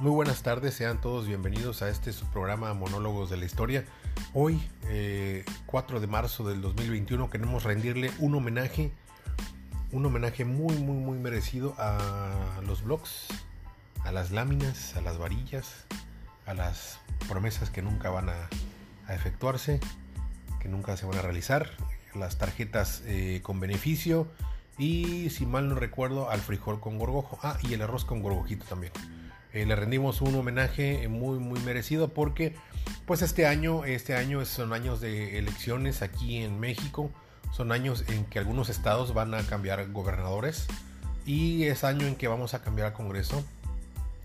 Muy buenas tardes, sean todos bienvenidos a este su programa Monólogos de la Historia. Hoy, 4 eh, de marzo del 2021, queremos rendirle un homenaje, un homenaje muy, muy, muy merecido a los blogs, a las láminas, a las varillas, a las promesas que nunca van a, efectuarse, que nunca se van a realizar, las tarjetas eh, con beneficio y, si mal no recuerdo, al frijol con gorgojo. Ah, y el arroz con gorgojito también. Eh, le rendimos un homenaje muy muy merecido porque pues este año este año son años de elecciones aquí en México. Son años en que algunos estados van a cambiar gobernadores y es año en que vamos a cambiar al Congreso.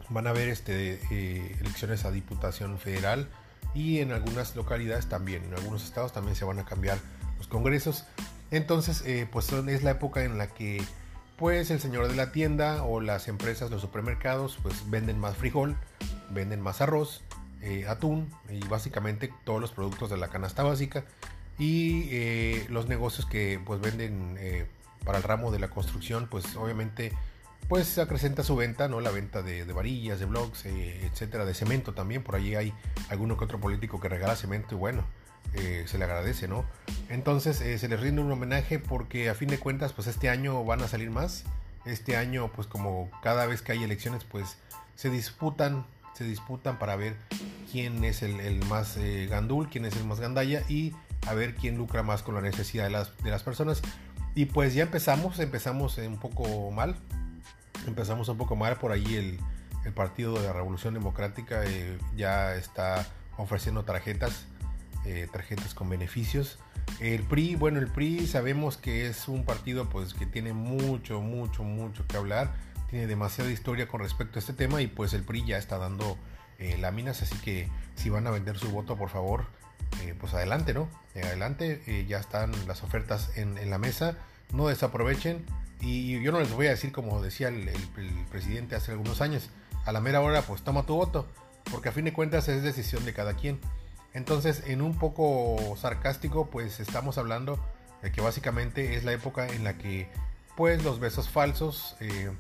Van a haber este, eh, elecciones a Diputación Federal y en algunas localidades también, en algunos estados también se van a cambiar los congresos. Entonces, eh, pues es la época en la que pues el señor de la tienda o las empresas, los supermercados, pues venden más frijol, venden más arroz, eh, atún y básicamente todos los productos de la canasta básica y los negocios que pues venden para el ramo de la construcción, pues obviamente pues acrecenta su venta, ¿no? La venta de, varillas, de blogs, eh, etcétera, de cemento también. Por allí hay alguno que otro político que regala cemento y bueno, eh, se le agradece, ¿no? Entonces eh, se les rinde un homenaje porque a fin de cuentas, pues este año van a salir más. Este año, pues como cada vez que hay elecciones, pues se disputan, se disputan para ver quién es el, más gandul, quién es el más gandaya y a ver quién lucra más con la necesidad de las, de las personas. Y pues ya empezamos, empezamos un poco mal, empezamos un poco mal por ahí el, Partido de la Revolución Democrática eh, ya está ofreciendo tarjetas, eh, tarjetas con beneficios. El PRI, bueno, el PRI sabemos que es un partido pues que tiene mucho, mucho, mucho que hablar, tiene demasiada historia con respecto a este tema y pues el PRI ya está dando eh, láminas, así que si van a vender su voto, por favor, pues adelante, ¿no? adelante, ya están las ofertas en, en la mesa, no desaprovechen y yo no les voy a decir como decía el, presidente hace algunos años, a la mera hora pues toma tu voto, porque a fin de cuentas es decisión de cada quien. Entonces, en un poco sarcástico, pues estamos hablando de que básicamente es la época en la que pues los besos falsos, eh,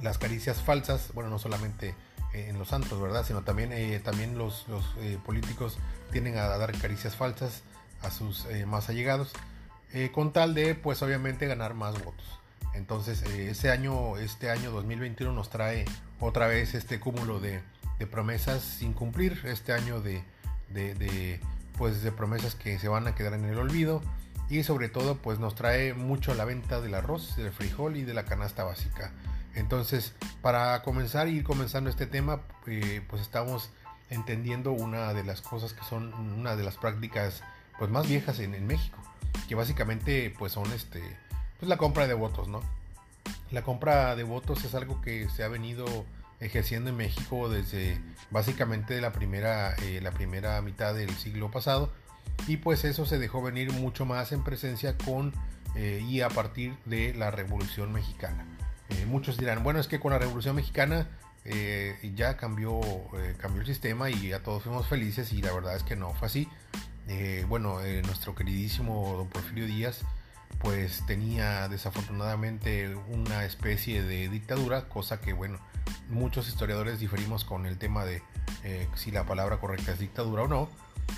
las caricias falsas, bueno, no solamente eh, en los santos, ¿verdad? Sino también, eh, también los, políticos tienden a dar caricias falsas a sus más allegados, con tal de pues obviamente ganar más votos. Entonces, ese año, este año 2021 nos trae otra vez este cúmulo de, promesas sin cumplir, este año de, pues, de promesas que se van a quedar en el olvido y sobre todo pues nos trae mucho la venta del arroz, del frijol y de la canasta básica. Entonces, para comenzar y ir comenzando este tema, eh, pues estamos entendiendo una de las cosas que son una de las prácticas pues más viejas en, en México, que básicamente pues son este pues la compra de votos, ¿no? La compra de votos es algo que se ha venido ejerciendo en México desde básicamente la primera, eh, la primera mitad del siglo pasado y pues eso se dejó venir mucho más en presencia con eh, y a partir de la Revolución Mexicana. Eh, muchos dirán, bueno, es que con la Revolución Mexicana ya cambió, cambió el sistema y ya todos fuimos felices y la verdad es que no fue así. bueno, nuestro queridísimo don Porfirio Díaz pues tenía desafortunadamente una especie de dictadura, cosa que bueno, muchos historiadores diferimos con el tema de eh, si la palabra correcta es dictadura o no,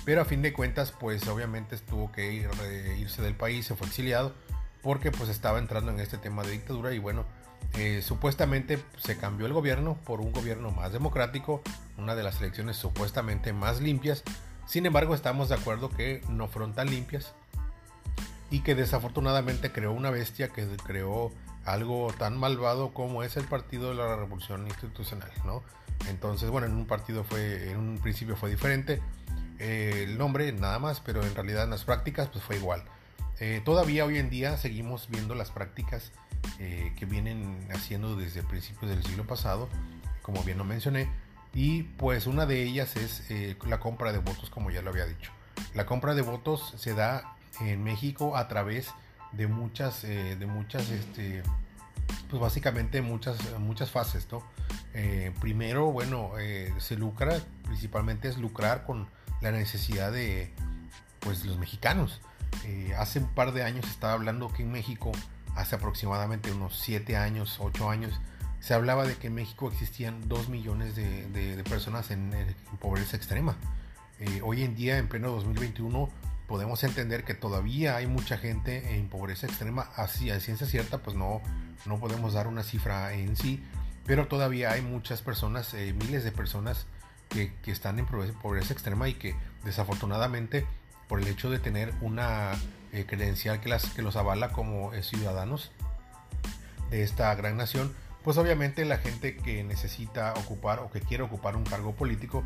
pero a fin de cuentas pues obviamente tuvo que eh, irse del país, se fue exiliado porque pues estaba entrando en este tema de dictadura y bueno, eh, supuestamente se cambió el gobierno por un gobierno más democrático, una de las elecciones supuestamente más limpias, sin embargo estamos de acuerdo que no fueron tan limpias y que desafortunadamente creó una bestia que creó algo tan malvado como es el Partido de la Revolución Institucional, ¿no? Entonces, bueno, en un partido fue, en un principio fue diferente eh, el nombre nada más, pero en realidad en las prácticas pues fue igual. Eh, todavía hoy en día seguimos viendo las prácticas eh, que vienen haciendo desde principios del siglo pasado, como bien lo mencioné, y pues una de ellas es la compra de votos, como ya lo había dicho. La compra de votos se da en México a través de muchas, eh, de muchas, este, pues básicamente muchas, muchas fases, ¿no? Eh, primero, bueno, eh, se lucra, principalmente es lucrar con la necesidad de, pues, los mexicanos. hace un par de años estaba hablando que en México, hace aproximadamente unos 7 años, 8 años, se hablaba de que en México existían 2 millones de, personas en, pobreza extrema. Hoy en día, en pleno 2021, podemos entender que todavía hay mucha gente en pobreza extrema. Así, a ciencia cierta, pues no, no podemos dar una cifra en sí, pero todavía hay muchas personas, eh, miles de personas que, están en pobreza, extrema y que desafortunadamente por el hecho de tener una eh, credencial que, las, que los avala como ciudadanos de esta gran nación, pues obviamente la gente que necesita ocupar o que quiere ocupar un cargo político,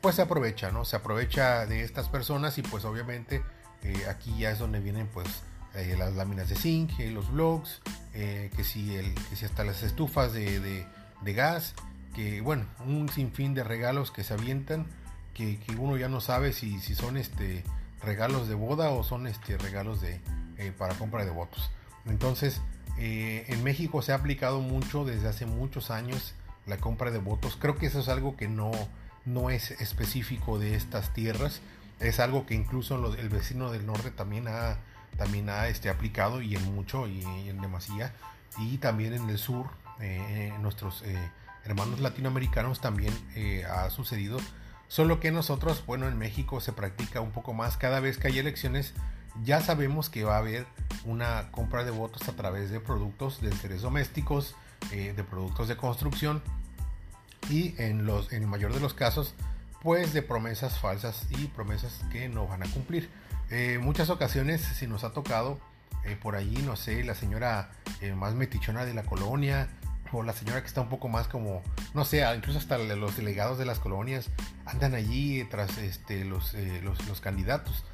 pues se aprovecha, ¿no? Se aprovecha de estas personas y pues obviamente eh, aquí ya es donde vienen pues eh, las láminas de zinc, eh, los blogs, que, si el, que si hasta las estufas de, gas, que bueno, un sinfín de regalos que se avientan, que, uno ya no sabe si, si son este regalos de boda o son este regalos de para compra de votos. Entonces, eh, en México se ha aplicado mucho desde hace muchos años la compra de votos. Creo que eso es algo que no, no es específico de estas tierras. Es algo que incluso el vecino del norte también ha, también ha este, aplicado y en mucho y, en demasía. Y también en el sur, eh, nuestros eh, hermanos latinoamericanos también ha sucedido. Solo que nosotros, bueno, en México se practica un poco más. Cada vez que hay elecciones, ya sabemos que va a haber una compra de votos a través de productos de interés domésticos, eh, de productos de construcción y en, los, en el mayor de los casos, pues de promesas falsas y promesas que no van a cumplir. Eh, muchas ocasiones, si nos ha tocado eh, por allí, no sé, la señora más metichona de la colonia, o la señora que está un poco más como, no sé, incluso hasta los delegados de las colonias andan allí tras este, los, los, los candidatos.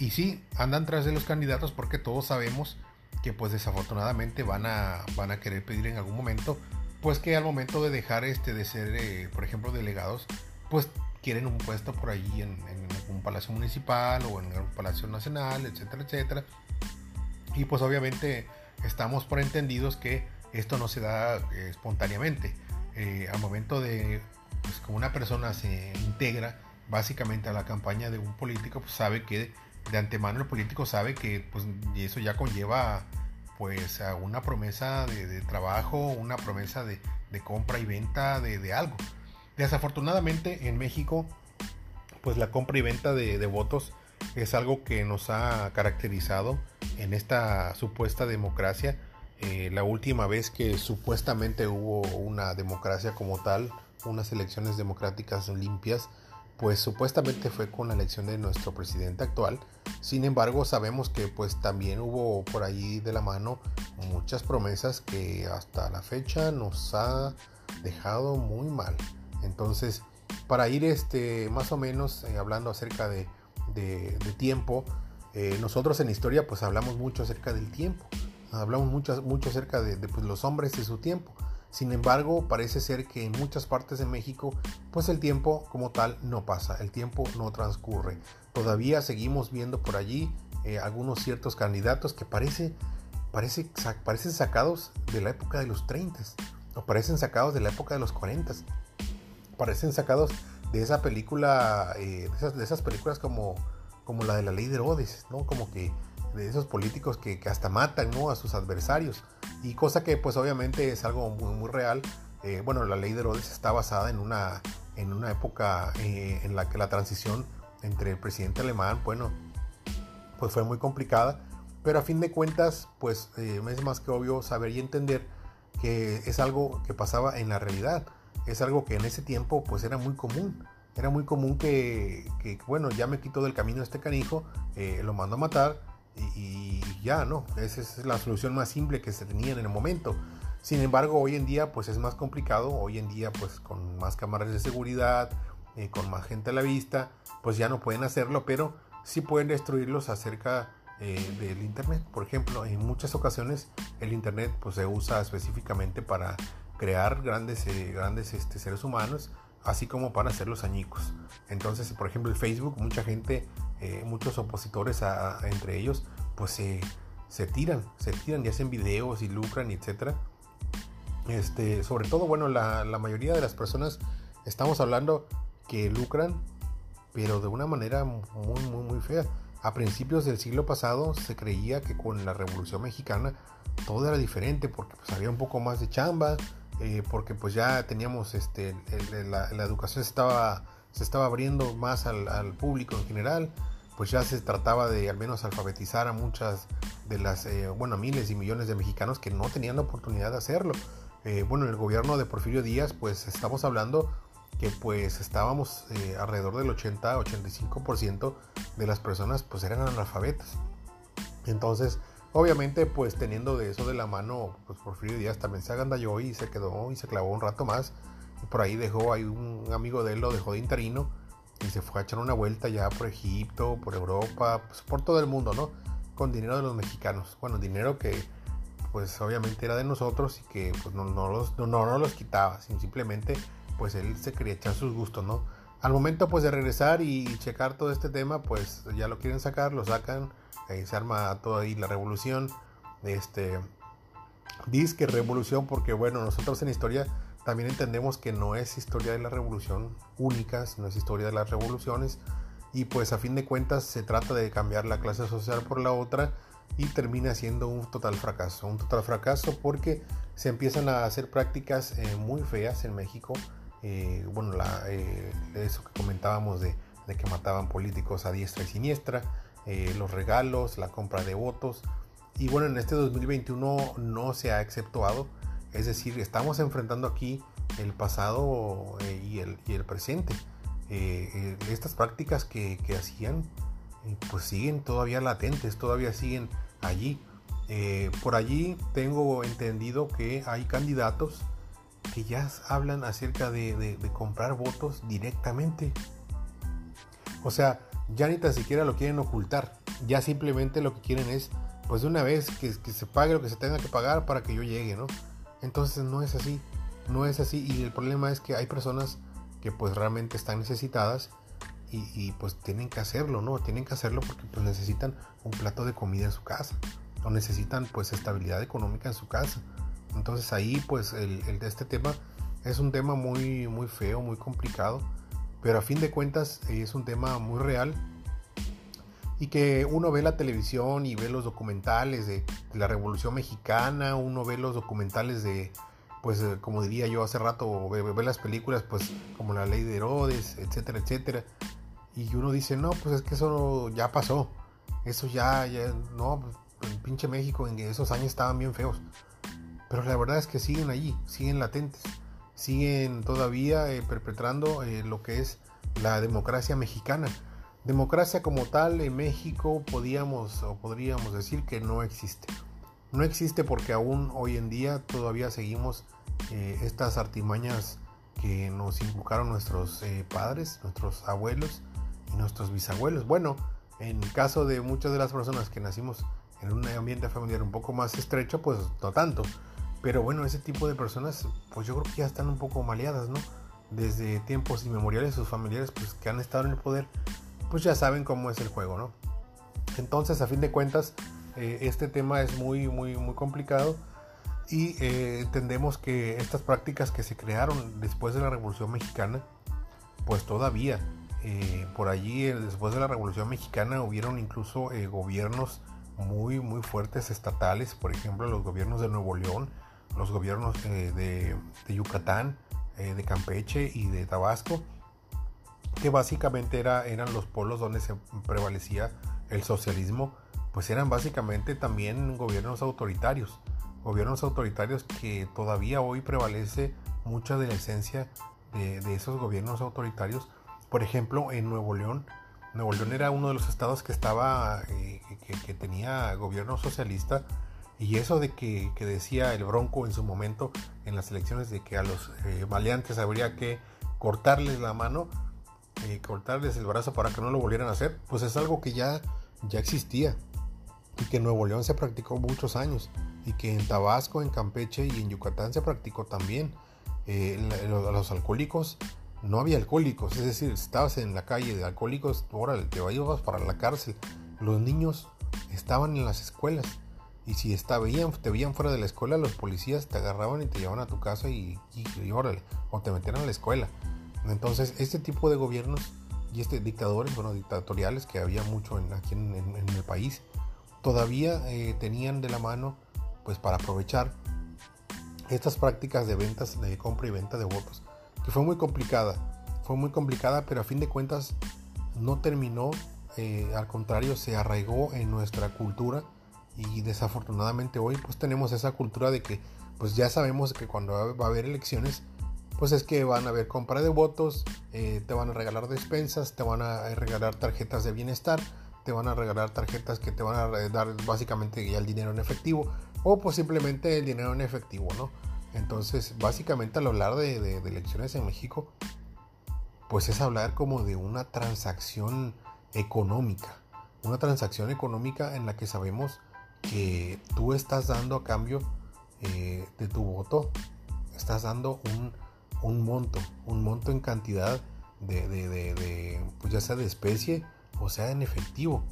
Y sí, andan tras de los candidatos porque todos sabemos que pues desafortunadamente van a, van a querer pedir en algún momento, pues que al momento de dejar este de ser, eh, por ejemplo, delegados, pues quieren un puesto por allí en, en algún palacio municipal o en algún palacio nacional, etcétera, etcétera. Y pues obviamente estamos por entendidos que esto no se da eh, espontáneamente. Eh, al momento de, pues una persona se integra básicamente a la campaña de un político, pues sabe que de antemano el político sabe que pues, eso ya conlleva pues a una promesa de, trabajo, una promesa de, compra y venta de, algo. Desafortunadamente en México pues la compra y venta de, votos es algo que nos ha caracterizado en esta supuesta democracia. Eh, la última vez que supuestamente hubo una democracia como tal, unas elecciones democráticas limpias, pues supuestamente fue con la elección de nuestro presidente actual. Sin embargo, sabemos que pues también hubo por ahí de la mano muchas promesas que hasta la fecha nos ha dejado muy mal. Entonces, para ir este, más o menos eh, hablando acerca de, tiempo, eh, nosotros en historia pues hablamos mucho acerca del tiempo. Hablamos mucho, mucho acerca de, pues, los hombres y su tiempo. Sin embargo, parece ser que en muchas partes de México, pues el tiempo como tal no pasa, el tiempo no transcurre. Todavía seguimos viendo por allí eh, algunos ciertos candidatos que parece, parece, parecen sacados de la época de los 30 o parecen sacados de la época de los 40 parecen sacados de esa película, eh, de, esas, películas como, como la de la ley de Herodes, ¿no? Como que de esos políticos que, hasta matan ¿no? a sus adversarios. Y cosa que pues obviamente es algo muy, muy real. Eh, bueno, la ley de Herodes está basada en una, en una época eh, en la que la transición entre el presidente alemán, bueno, pues fue muy complicada. Pero a fin de cuentas, pues eh, es más que obvio saber y entender que es algo que pasaba en la realidad. Es algo que en ese tiempo pues era muy común. Era muy común que, que bueno, ya me quito del camino este canijo, lo mando a matar, y, ya, ¿no? Esa es la solución más simple que se tenía en el momento. Sin embargo, hoy en día pues es más complicado, hoy en día pues con más cámaras de seguridad, eh, con más gente a la vista, pues ya no pueden hacerlo, pero sí pueden destruirlos acerca eh, del Internet. Por ejemplo, en muchas ocasiones el Internet pues se usa específicamente para crear grandes, eh, grandes este, seres humanos, así como para hacer los añicos. Entonces, por ejemplo, el Facebook, mucha gente eh, muchos opositores entre ellos, pues se, tiran, se tiran y hacen videos y lucran etcétera. Este, sobre todo, bueno, la, mayoría de las personas estamos hablando que lucran, pero de una manera muy, muy, muy fea. A principios del siglo pasado se creía que con la Revolución Mexicana todo era diferente porque pues, había un poco más de chamba, eh, porque pues ya teníamos este, la, educación estaba, se estaba abriendo más al, público en general, pues ya se trataba de al menos alfabetizar a muchas de las, eh, bueno, miles y millones de mexicanos que no tenían la oportunidad de hacerlo. Eh, bueno, en el gobierno de Porfirio Díaz, pues estamos hablando que pues estábamos alrededor del 80-85% de las personas pues eran analfabetas. Entonces, Obviamente, pues teniendo de eso de la mano, pues Porfirio Díaz también se agandalló y se quedó y se clavó un rato más. Por ahí dejó, ahí un amigo de él lo dejó de interino y se fue a echar una vuelta ya por Egipto, por Europa, pues por todo el mundo, ¿no? Con dinero de los mexicanos. Bueno, dinero que pues obviamente era de nosotros y que pues no, no, los, no, no los quitaba, simplemente pues él se quería echar sus gustos, ¿no? Al momento pues de regresar y checar todo este tema, pues ya lo quieren sacar, lo sacan se arma toda ahí la revolución. Este, disque revolución porque bueno, nosotros en historia también entendemos que no es historia de la revolución única, sino es historia de las revoluciones y pues a fin de cuentas se trata de cambiar la clase social por la otra y termina siendo un total fracaso, un total fracaso porque se empiezan a hacer prácticas eh, muy feas en México, eh, bueno, la, eh, eso que comentábamos de, de que mataban políticos a diestra y siniestra, eh, los regalos, la compra de votos. Y bueno, en este 2021 no se ha exceptuado. Es decir, estamos enfrentando aquí el pasado eh, y, el, presente. Eh, estas prácticas que, que hacían, pues siguen todavía latentes, todavía siguen allí. por allí tengo entendido que hay candidatos que ya hablan acerca de, comprar votos directamente. O sea, ya ni tan siquiera lo quieren ocultar. Ya simplemente lo que quieren es, pues de una vez, que, se pague lo que se tenga que pagar para que yo llegue, ¿no? Entonces no es así, no es así. Y el problema es que hay personas que pues realmente están necesitadas y, pues tienen que hacerlo, ¿no? Tienen que hacerlo porque pues necesitan un plato de comida en su casa o necesitan pues estabilidad económica en su casa. Entonces ahí pues el, el, este tema es un tema muy, muy feo, muy complicado pero a fin de cuentas es un tema muy real y que uno ve la televisión y ve los documentales de, la Revolución Mexicana, uno ve los documentales de, pues eh, como diría yo hace rato, ve, ve, las películas pues como La Ley de Herodes, etcétera, etcétera, y uno dice, no, pues es que eso ya pasó, eso ya, ya, no, pues, en pinche México en esos años estaban bien feos, pero la verdad es que siguen allí, siguen latentes siguen todavía eh, perpetrando eh, lo que es la democracia mexicana. Democracia como tal en México podíamos o podríamos decir que no existe. No existe porque aún hoy en día todavía seguimos eh, estas artimañas que nos inculcaron nuestros padres, nuestros abuelos y nuestros bisabuelos. Bueno, en caso de muchas de las personas que nacimos en un ambiente familiar un poco más estrecho, pues no tanto. Pero bueno, ese tipo de personas, pues yo creo que ya están un poco maleadas, ¿no? Desde tiempos inmemoriales, sus familiares, pues que han estado en el poder, pues ya saben cómo es el juego, ¿no? Entonces, a fin de cuentas, eh, este tema es muy, muy, muy complicado y eh, entendemos que estas prácticas que se crearon después de la Revolución Mexicana, pues todavía, eh, por allí, después de la Revolución Mexicana, hubieron incluso gobiernos muy, muy fuertes estatales, por ejemplo, los gobiernos de Nuevo León, los gobiernos eh, de, Yucatán, eh, de Campeche y de Tabasco, que básicamente era, eran los polos donde se prevalecía el socialismo, pues eran básicamente también gobiernos autoritarios, gobiernos autoritarios que todavía hoy prevalece mucha de la esencia de, esos gobiernos autoritarios. Por ejemplo, en Nuevo León, Nuevo León era uno de los estados que estaba, eh, que, tenía gobierno socialista y eso de que, decía el Bronco en su momento en las elecciones de que a los eh, maleantes habría que cortarles la mano, eh, cortarles el brazo para que no lo volvieran a hacer, pues es algo que ya, ya existía y que en Nuevo León se practicó muchos años y que en Tabasco, en Campeche y en Yucatán se practicó también. Eh, los alcohólicos, no había alcohólicos, es decir, estabas en la calle de alcohólicos, órale, te ibas para la cárcel. Los niños estaban en las escuelas y si está, veían, te veían fuera de la escuela, los policías te agarraban y te llevaban a tu casa y, y, órale, o te metían a la escuela. Entonces, este tipo de gobiernos y este dictadores, bueno, dictatoriales que había mucho en, aquí en, el país, todavía eh, tenían de la mano, pues para aprovechar estas prácticas de ventas, de compra y venta de votos, que fue muy complicada, fue muy complicada, pero a fin de cuentas no terminó, eh, al contrario, se arraigó en nuestra cultura y desafortunadamente hoy pues tenemos esa cultura de que pues ya sabemos que cuando va a haber elecciones pues es que van a haber compra de votos, eh, te van a regalar despensas, te van a regalar tarjetas de bienestar, te van a regalar tarjetas que te van a dar básicamente ya el dinero en efectivo o pues simplemente el dinero en efectivo, ¿no? Entonces, básicamente al hablar de, de elecciones en México, pues es hablar como de una transacción económica, una transacción económica en la que sabemos que tú estás dando a cambio eh, de tu voto, estás dando un, un, monto, un monto en cantidad de, de, de, pues ya sea de especie o sea en efectivo.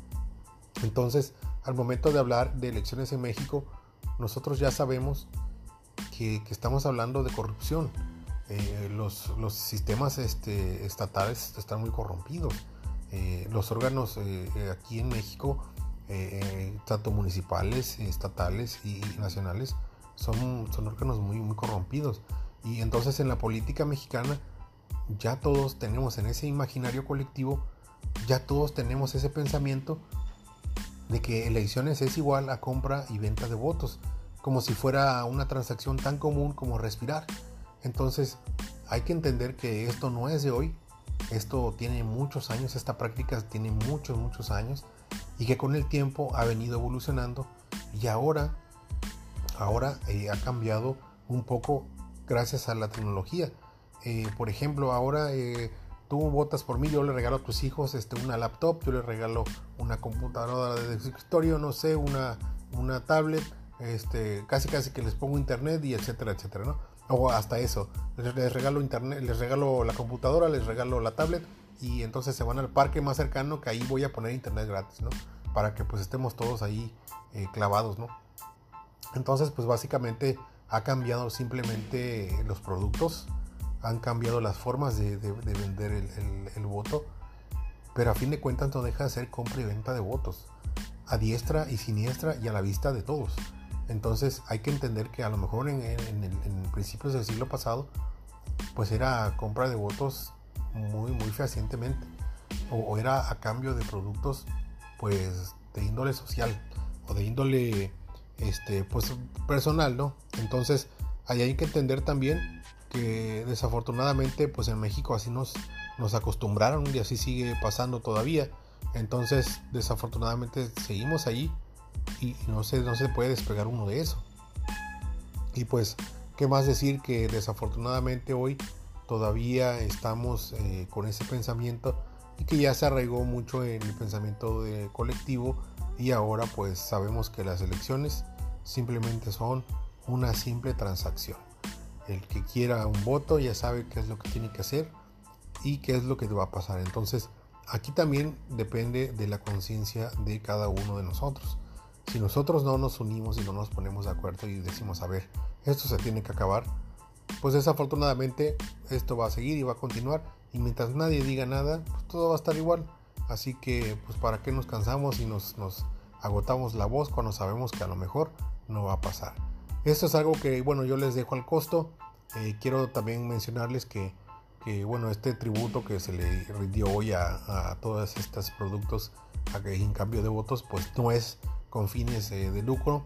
Entonces, al momento de hablar de elecciones en México, nosotros ya sabemos que, estamos hablando de corrupción. Eh, los, sistemas este, estatales están muy corrompidos. Eh, los órganos aquí en México eh, tanto municipales, estatales y, nacionales, son, son órganos muy, muy corrompidos. Y entonces en la política mexicana ya todos tenemos en ese imaginario colectivo, ya todos tenemos ese pensamiento de que elecciones es igual a compra y venta de votos, como si fuera una transacción tan común como respirar. Entonces hay que entender que esto no es de hoy, esto tiene muchos años, esta práctica tiene muchos, muchos años y que con el tiempo ha venido evolucionando y ahora, ahora eh, ha cambiado un poco gracias a la tecnología. Eh, por ejemplo, ahora eh, tú votas por mí, yo le regalo a tus hijos este, una laptop, yo le regalo una computadora de escritorio, no sé, una, una tablet, este, casi casi que les pongo internet y etcétera, etcétera, ¿no? O hasta eso, les regalo internet, les regalo la computadora, les regalo la tablet y entonces se van al parque más cercano que ahí voy a poner internet gratis, ¿no? Para que pues estemos todos ahí eh, clavados, ¿no? Entonces pues básicamente ha cambiado simplemente los productos, han cambiado las formas de, vender el, voto, pero a fin de cuentas no deja de ser compra y venta de votos, a diestra y siniestra y a la vista de todos. Entonces hay que entender que a lo mejor en, principios del siglo pasado, pues era compra de votos muy, muy fehacientemente. O, era a cambio de productos, pues, de índole social o de índole, este, pues, personal, ¿no? Entonces, ahí hay que entender también que desafortunadamente, pues, en México así nos, nos acostumbraron y así sigue pasando todavía. Entonces, desafortunadamente, seguimos ahí y no se, no se puede despegar uno de eso. Y pues, ¿qué más decir que desafortunadamente hoy todavía estamos eh, con ese pensamiento y que ya se arraigó mucho en el pensamiento colectivo y ahora pues sabemos que las elecciones simplemente son una simple transacción. El que quiera un voto ya sabe qué es lo que tiene que hacer y qué es lo que va a pasar. Entonces aquí también depende de la conciencia de cada uno de nosotros. Si nosotros no nos unimos y no nos ponemos de acuerdo y decimos, a ver, esto se tiene que acabar, pues desafortunadamente esto va a seguir y va a continuar y mientras nadie diga nada, pues todo va a estar igual. Así que pues para qué nos cansamos y nos, agotamos la voz cuando sabemos que a lo mejor no va a pasar. Esto es algo que bueno yo les dejo al costo. Eh, quiero también mencionarles que, bueno este tributo que se le rindió hoy a, todos estos productos en cambio de votos pues no es con fines eh, de lucro.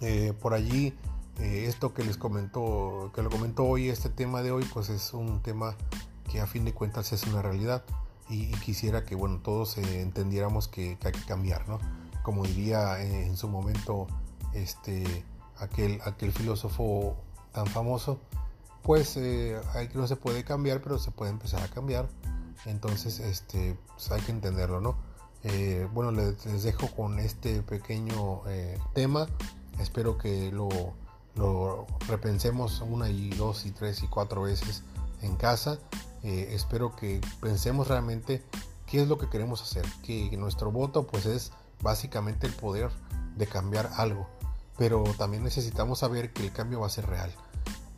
Eh, por allí esto que les comentó, que lo comentó hoy, este tema de hoy, pues es un tema que a fin de cuentas es una realidad y, quisiera que, bueno, todos eh, entendiéramos que, hay que cambiar, ¿no? Como diría eh, en su momento este, aquel, aquel filósofo tan famoso, pues hay, no se puede cambiar, pero se puede empezar a cambiar. Entonces, este, pues hay que entenderlo, ¿no? bueno, les, les, dejo con este pequeño tema. Espero que lo lo repensemos una y dos y tres y cuatro veces en casa. Eh, espero que pensemos realmente qué es lo que queremos hacer, que nuestro voto pues es básicamente el poder de cambiar algo, pero también necesitamos saber que el cambio va a ser real.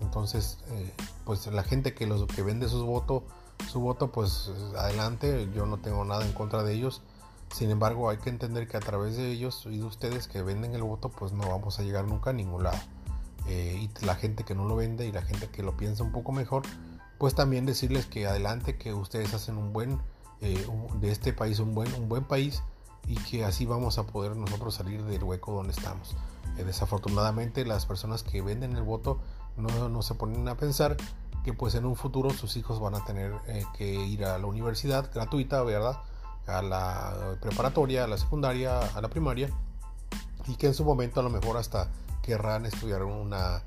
Entonces, eh, pues la gente que los que vende sus votos, su voto, pues adelante, yo no tengo nada en contra de ellos. Sin embargo, hay que entender que a través de ellos y de ustedes que venden el voto, pues no vamos a llegar nunca a ningún lado. y la gente que no lo vende y la gente que lo piensa un poco mejor, pues también decirles que adelante, que ustedes hacen un buen, de este país un buen, un buen país y que así vamos a poder nosotros salir del hueco donde estamos. desafortunadamente las personas que venden el voto no, no se ponen a pensar que pues en un futuro sus hijos van a tener eh, que ir a la universidad gratuita, ¿verdad? A la preparatoria, a la secundaria, a la primaria y que en su momento a lo mejor hasta querrán estudiar una,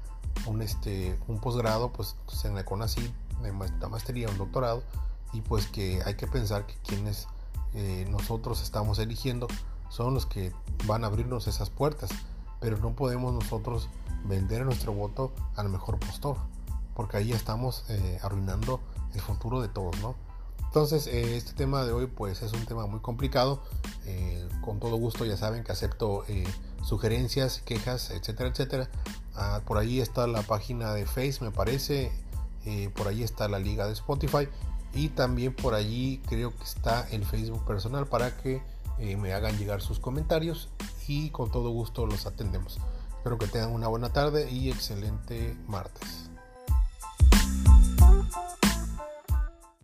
un, este, un posgrado pues en la CONACYT, una maestría, un doctorado y pues que hay que pensar que quienes eh, nosotros estamos eligiendo son los que van a abrirnos esas puertas pero no podemos nosotros vender nuestro voto al mejor postor porque ahí estamos eh, arruinando el futuro de todos, ¿no? Entonces, eh, este tema de hoy pues es un tema muy complicado. Con todo gusto ya saben que acepto sugerencias, quejas, etcétera, etcétera. Ah, por ahí está la página de Face, me parece. Por ahí está la liga de Spotify. Y también por allí creo que está el Facebook personal para que me hagan llegar sus comentarios. Y con todo gusto los atendemos. Espero que tengan una buena tarde y excelente martes.